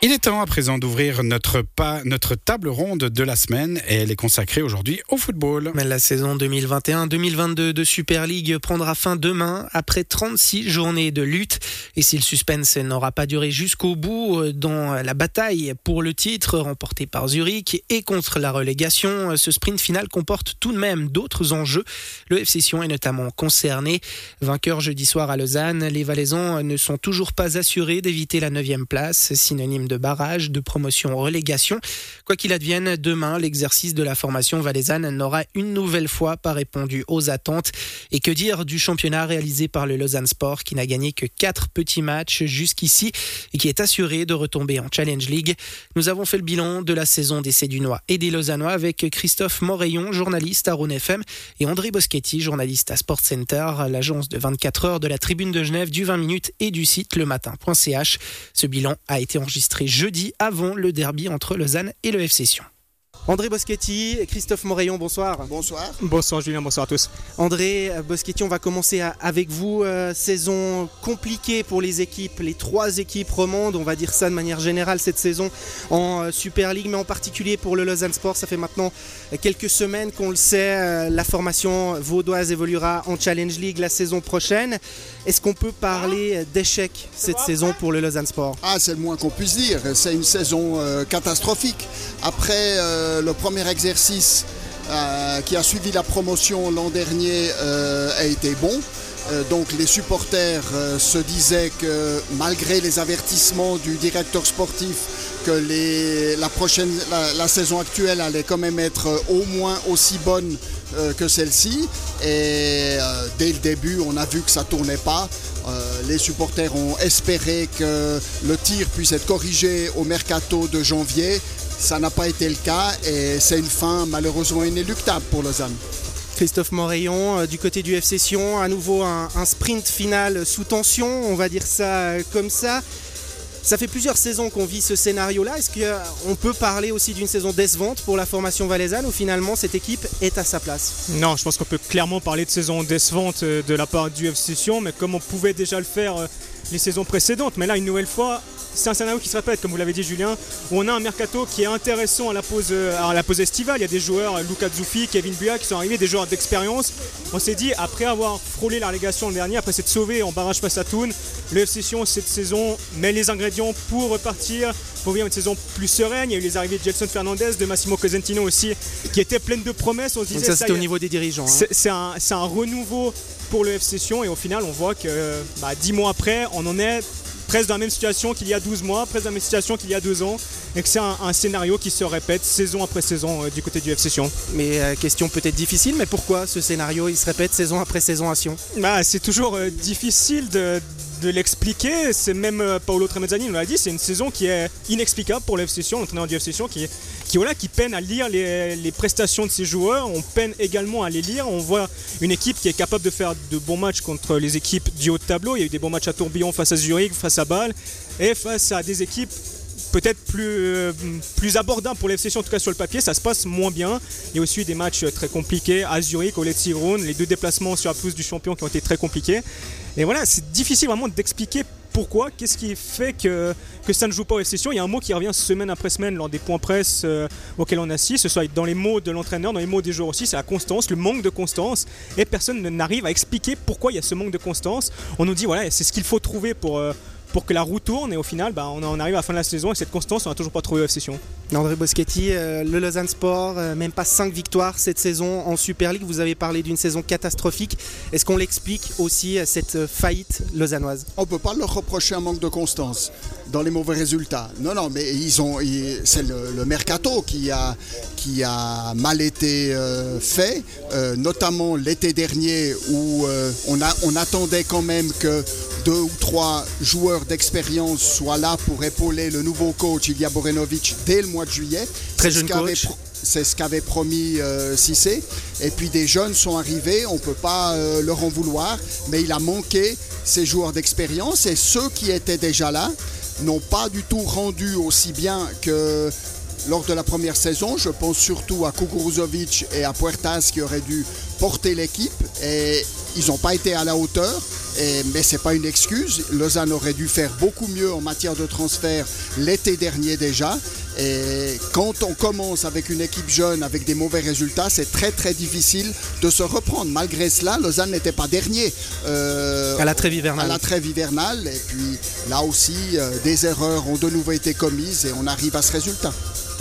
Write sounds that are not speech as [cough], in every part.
Il est temps à présent d'ouvrir notre, notre table ronde de la semaine et elle est consacrée aujourd'hui au football. La saison 2021-2022 de Super League prendra fin demain après 36 journées de lutte. Et si le suspense n'aura pas duré jusqu'au bout euh, dans la bataille pour le titre remporté par Zurich et contre la relégation, ce sprint final comporte tout de même d'autres enjeux. Le FC Sion est notamment concerné. Vainqueur jeudi soir à Lausanne, les Valaisans ne sont toujours pas assurés d'éviter la 9 place, synonyme de barrage, de promotion-relégation. Quoi qu'il advienne, demain, l'exercice de la formation valaisanne n'aura une nouvelle fois pas répondu aux attentes. Et que dire du championnat réalisé par le Lausanne Sport qui n'a gagné que quatre petits matchs jusqu'ici et qui est assuré de retomber en Challenge League? Nous avons fait le bilan de la saison des Cédunois et des Lausannois avec Christophe Morayon, journaliste à Rhône FM, et André Boschetti, journaliste à Sport Center, l'agence de 24 heures de la Tribune de Genève, du 20 minutes et du site le matin.ch. Ce bilan a été enregistré jeudi avant le derby entre Lausanne et le FC Sion. André Boschetti, Christophe Morayon, bonsoir. Bonsoir. Bonsoir Julien, bonsoir à tous. André Boschetti, on va commencer avec vous. Euh, saison compliquée pour les équipes, les trois équipes romandes, on va dire ça de manière générale cette saison en euh, Super League, mais en particulier pour le Lausanne Sport. Ça fait maintenant quelques semaines qu'on le sait, euh, la formation vaudoise évoluera en Challenge League la saison prochaine. Est-ce qu'on peut parler d'échec cette saison pour le Lausanne Sport? Ah, c'est le moins qu'on puisse dire. C'est une saison catastrophique. Après le premier exercice euh, qui a suivi la promotion l'an dernier euh, a été bon. Euh, donc les supporters se disaient que malgré les avertissements du directeur sportif que la, la, saison actuelle allait quand même être au moins aussi bonne que celle-ci. Et dès le début, on a vu que ça tournait pas. les supporters ont espéré que le tir puisse être corrigé au mercato de janvier. Ça n'a pas été le cas et c'est une fin malheureusement inéluctable pour Lausanne. Christophe Morayon, euh, du côté du FC Sion, à nouveau un, sprint final sous tension, on va dire ça euh, comme ça. Ça fait plusieurs saisons qu'on vit ce scénario-là. Est-ce qu'on peut parler aussi d'une saison décevante pour la formation valaisanne ou finalement cette équipe est à sa place? Non, je pense qu'on peut clairement parler de saison décevante euh, de la part du FC Sion, mais comme on pouvait déjà le faire les saisons précédentes. Mais là, une nouvelle fois, c'est un scénario qui se répète, comme vous l'avez dit Julien, où on a un mercato qui est intéressant à la pause, euh, estivale. Il y a des joueurs, Luca Zuffi, Kevin Bua, qui sont arrivés, des joueurs d'expérience. On s'est dit, après avoir frôlé la relégation le dernier, après s'être sauvé en barrage face à Thun, le FC Sion cette saison met les ingrédients pour repartir, pour vivre une saison plus sereine. Il y a eu les arrivées de Jelson Fernandez, de Massimo Cosentino aussi, qui étaient pleines de promesses. On se disait, ça, c'était au niveau des dirigeants. Hein. C'est un, un renouveau pour le FC Sion et au final on voit que bah, 10 mois après on en est presque dans la même situation qu'il y a 12 mois, presque dans la même situation qu'il y a 2 ans, et que c'est un, scénario qui se répète saison après saison euh, du côté du FC Sion. Mais euh, question peut-être difficile, mais pourquoi ce scénario il se répète saison après saison à Sion? Bah, C'est toujours euh, difficile de, de l'expliquer. C'est même Paolo Tremezzani nous l'a dit, c'est une saison qui est inexplicable pour le FC Sion, l'entraîneur du FC qui voilà, qui peine à lire les, prestations de ses joueurs. On peine également à les lire. On voit une équipe qui est capable de faire de bons matchs contre les équipes du haut de tableau. Il y a eu des bons matchs à tourbillon face à Zurich, face à Bâle, et face à des équipes peut-être plus, euh, plus abordable pour les FC en tout cas sur le papier, ça se passe moins bien. Il y a aussi des matchs très compliqués à Zurich, au Let's les deux déplacements sur la pelouse du champion qui ont été très compliqués. Et voilà, c'est difficile vraiment d'expliquer pourquoi Qu'est-ce qui fait que, que ça ne joue pas aux sessions Il y a un mot qui revient semaine après semaine lors des points presse euh, auxquels on assiste, ce soit dans les mots de l'entraîneur, dans les mots des joueurs aussi, c'est la constance, le manque de constance. Et personne n'arrive à expliquer pourquoi il y a ce manque de constance. On nous dit, voilà, c'est ce qu'il faut trouver pour... Euh, pour que la roue tourne et au final bah, on, arrive à la fin de la saison et cette constance on n'a toujours pas trouvé la session. André Boschetti, euh, le Lausanne Sport, euh, même pas 5 victoires cette saison en Super League, vous avez parlé d'une saison catastrophique. Est-ce qu'on l'explique aussi cette faillite lausannoise? On ne peut pas leur reprocher un manque de constance dans les mauvais résultats. Non, non, mais ils ont, c'est le, mercato qui a, qui a mal été euh, fait, notamment l'été dernier où on, a, on attendait quand même que deux ou trois joueurs d'expérience soient là pour épauler le nouveau coach Ilya Borenovic dès le mois de juillet. Très jeune coach. C'est ce qu'avait promis euh, Cissé. Et puis des jeunes sont arrivés, on ne peut pas euh, leur en vouloir, mais il a manqué ces joueurs d'expérience et ceux qui étaient déjà là n'ont pas du tout rendu aussi bien que lors de la première saison. Je pense surtout à Kukuruzovic et à Puertas qui auraient dû porter l'équipe et ils n'ont pas été à la hauteur. Et, mais ce n'est pas une excuse. Lausanne aurait dû faire beaucoup mieux en matière de transfert l'été dernier déjà. Et quand on commence avec une équipe jeune, avec des mauvais résultats, c'est très très difficile de se reprendre. Malgré cela, Lausanne n'était pas dernier. Euh, à la trêve hivernale. À la trêve hivernale. Et puis là aussi, euh, des erreurs ont de nouveau été commises et on arrive à ce résultat.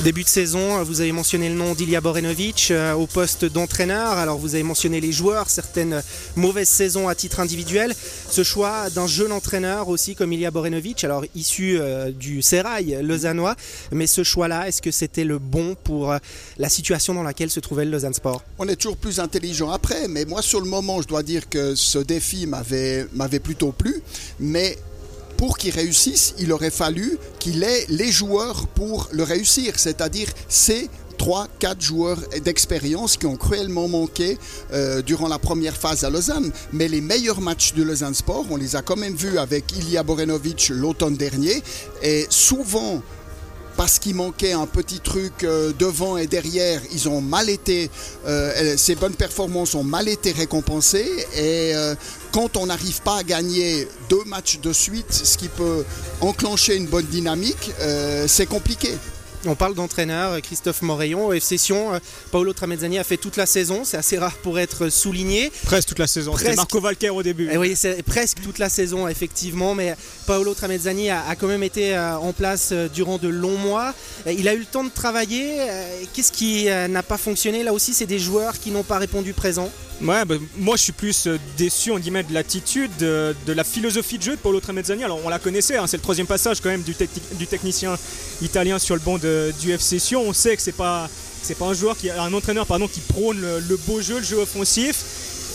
Début de saison, vous avez mentionné le nom d'Ilya Borenovic euh, au poste d'entraîneur. Alors vous avez mentionné les joueurs, certaines mauvaises saisons à titre individuel. Ce choix d'un jeune entraîneur aussi comme Ilya Borenovic, alors issu euh, du Serail lausannois, mais ce choix-là, est-ce que c'était le bon pour euh, la situation dans laquelle se trouvait le Lausanne Sport? On est toujours plus intelligent après, mais moi sur le moment, je dois dire que ce défi m'avait plutôt plu, mais pour qu'il réussisse, il aurait fallu qu'il ait les joueurs pour le réussir, c'est-à-dire ces 3, 4 joueurs d'expérience qui ont cruellement manqué euh, durant la première phase à Lausanne. Mais les meilleurs matchs de Lausanne Sport, on les a quand même vus avec Ilya Borenovic l'automne dernier. Et souvent, parce qu'il manquait un petit truc euh, devant et derrière, ils ont mal été, euh, ces bonnes performances ont mal été récompensées et euh, quand on n'arrive pas à gagner deux matchs de suite, ce qui peut enclencher une bonne dynamique, c'est compliqué. On parle d'entraîneur, Christophe Morayon, au FC Sion. Euh, Paolo Tramezzani a fait toute la saison, c'est assez rare pour être souligné. Presque toute la saison, c'est Marco Valker au début. Eh oui, c'est presque toute la saison, effectivement, mais Paolo Tramezzani a, quand même été euh, en place euh, durant de longs mois. Il a eu le temps de travailler. Qu'est-ce qui n'a pas fonctionné? Là aussi, c'est des joueurs qui n'ont pas répondu présent. Ouais, bah, moi je suis plus euh, déçu en guillemets de l'attitude, de, la philosophie de jeu de Paolo Tremezzani. Alors on la connaissait, hein, c'est le troisième passage quand même du, du, technicien italien sur le banc du FC Sion. On sait que c'est pas c'est pas un joueur qui un entraîneur pardon qui prône le, beau jeu, le jeu offensif.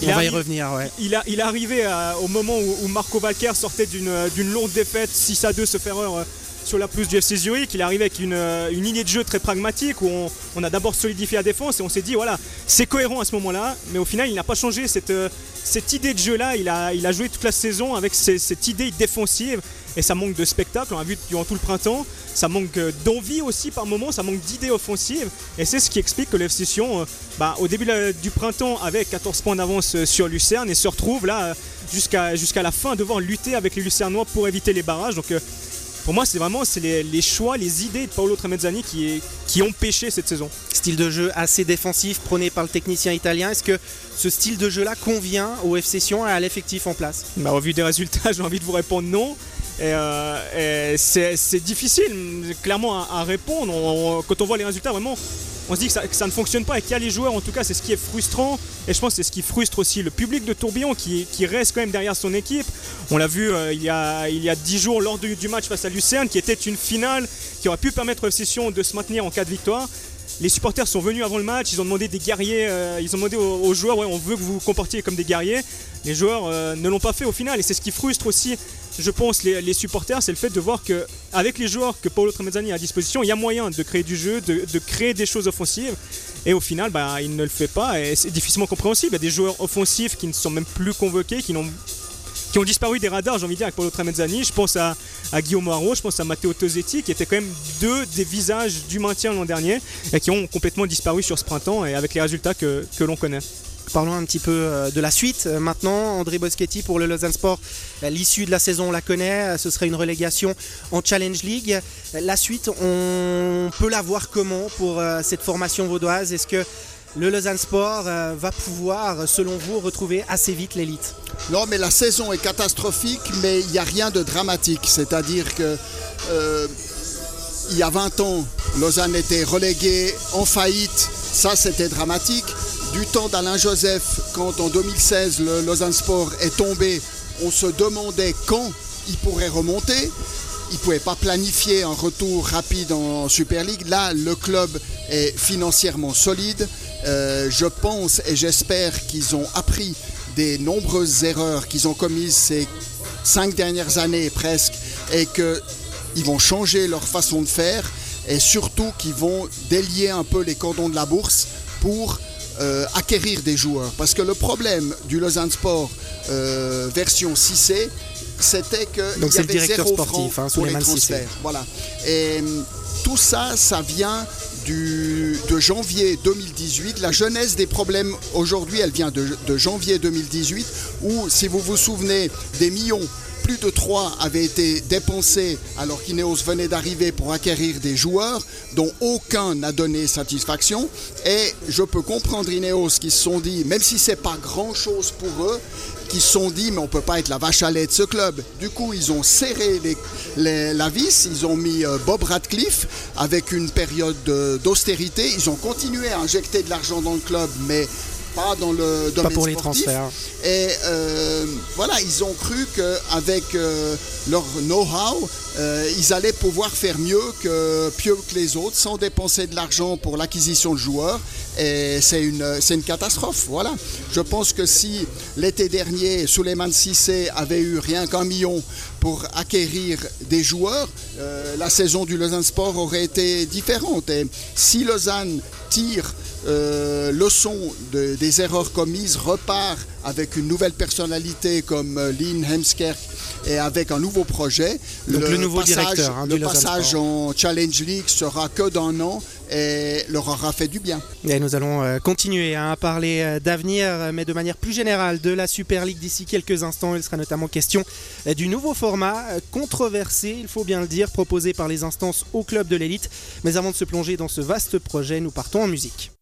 Il on va y revenir, ouais. Il, a, il est arrivé au moment où, Marco Valker sortait d'une longue défaite 6 à 2 ce erreur euh, sur la plus du FC Zurich. Il arrivé avec une, euh, une idée de jeu très pragmatique où on, a d'abord solidifié la défense et on s'est dit voilà, c'est cohérent à ce moment-là, mais au final, il n'a pas changé cette, euh, cette idée de jeu-là. Il a, il a joué toute la saison avec cette idée défensive et ça manque de spectacle. On a vu durant tout le printemps, ça manque euh, d'envie aussi par moments, ça manque d'idées offensives et c'est ce qui explique que l'FC Sion, bah, au début du printemps, avec 14 points d'avance sur Lucerne et se retrouve là jusqu'à jusqu'à la fin devant lutter avec les Lucernois pour éviter les barrages. Donc pour moi, c'est vraiment c'est les, choix, les idées de Paolo Tremezzani qui, qui ont pêché cette saison. Style de jeu assez défensif prôné par le technicien italien. Est-ce que ce style de jeu-là convient au FC Sion et à l'effectif en place? Bah, Au vu des résultats, [laughs] j'ai envie de vous répondre non. Euh, c'est difficile clairement à, répondre. quand on voit les résultats, vraiment, on se dit que ça, ne fonctionne pas et qu'il y a les joueurs, en tout cas, c'est ce qui est frustrant. Et je pense que c'est ce qui frustre aussi le public de Tourbillon qui, reste quand même derrière son équipe. On l'a vu euh, il, y a, il y a 10 jours lors du, match face à Lucerne, qui était une finale qui aurait pu permettre aux Session de se maintenir en cas de victoire. Les supporters sont venus avant le match, ils ont demandé des guerriers, euh, ils ont demandé aux, joueurs, on veut que vous vous comportiez comme des guerriers. Les joueurs euh, ne l'ont pas fait au final et c'est ce qui frustre aussi je pense, les, supporters, c'est le fait de voir que avec les joueurs que Paolo Tremezzani a à disposition, il y a moyen de créer du jeu, de, créer des choses offensives. Et au final, bah, il ne le fait pas et c'est difficilement compréhensible. Il y a des joueurs offensifs qui ne sont même plus convoqués, qui ont disparu des radars, j'ai envie de dire, avec Paolo Tremezzani. Je pense à, Guillaume Moirot, je pense à Matteo Tosetti, qui étaient quand même deux des visages du maintien l'an dernier et qui ont complètement disparu sur ce printemps et avec les résultats que l'on connaît. Parlons un petit peu euh, de la suite. Euh, maintenant, André Boschetti pour le Lausanne Sport, euh, l'issue de la saison, on la connaît. Ce serait une relégation en Challenge League. La suite, on peut la voir comment pour cette formation vaudoise? Est-ce que le Lausanne Sport va pouvoir, selon vous, retrouver assez vite l'élite? Non, mais la saison est catastrophique, mais il n'y a rien de dramatique. C'est-à-dire que il y a 20 ans, Lausanne était relégué en faillite. Ça, c'était dramatique du temps d'Alain Joseph, quand en 2016 le Lausanne Sport est tombé, on se demandait quand il pourrait remonter. Il ne pouvait pas planifier un retour rapide en Super League. Là, le club est financièrement solide. Euh, je pense et j'espère qu'ils ont appris des nombreuses erreurs qu'ils ont commises ces cinq dernières années presque et qu'ils vont changer leur façon de faire et surtout qu'ils vont délier un peu les cordons de la bourse pour euh, acquérir des joueurs. Parce que le problème du Lausanne Sport euh, version 6C, c'était qu'il y avait zéro sportif, franc hein, pour les transferts. Voilà. Et tout ça, ça vient du, de janvier 2018. La jeunesse des problèmes aujourd'hui, elle vient de, de janvier 2018, où, si vous vous souvenez, des millions plus de 3 avaient été dépensés alors qu'Ineos venait d'arriver pour acquérir des joueurs dont aucun n'a donné satisfaction. Et je peux comprendre Ineos qui se sont dit, même si c'est pas grand chose pour eux, qui se sont dit mais on peut pas être la vache à lait de ce club. Du coup ils ont serré les, la vis, ils ont mis euh, Bob Radcliffe avec une période d'austérité, ils ont continué à injecter de l'argent dans le club mais pas dans le domaine Pas pour les transferts. Et euh, voilà, ils ont cru qu'avec euh, leur know-how, euh, ils allaient pouvoir faire mieux que, mieux que les autres sans dépenser de l'argent pour l'acquisition de joueurs. Et c'est une, c'est une catastrophe. Voilà. Je pense que si l'été dernier, Suleiman Sissé avait eu rien qu'un million pour acquérir des joueurs, euh, la saison du Lausanne Sport aurait été différente. Et si Lausanne tire euh, leçon de- des erreurs commises, repart avec une nouvelle personnalité comme euh, Lynn Hemskerk et avec un nouveau projet. Donc le nouveau passage, directeur, hein, le passage en Challenge League sera que d'un an et leur aura fait du bien. Et nous allons euh, continuer hein, à parler d'avenir, mais de manière plus générale de la Super League d'ici quelques instants. Il sera notamment question du nouveau format controversé, il faut bien le dire, proposé par les instances au club de l'élite. Mais avant de se plonger dans ce vaste projet, nous partons en musique.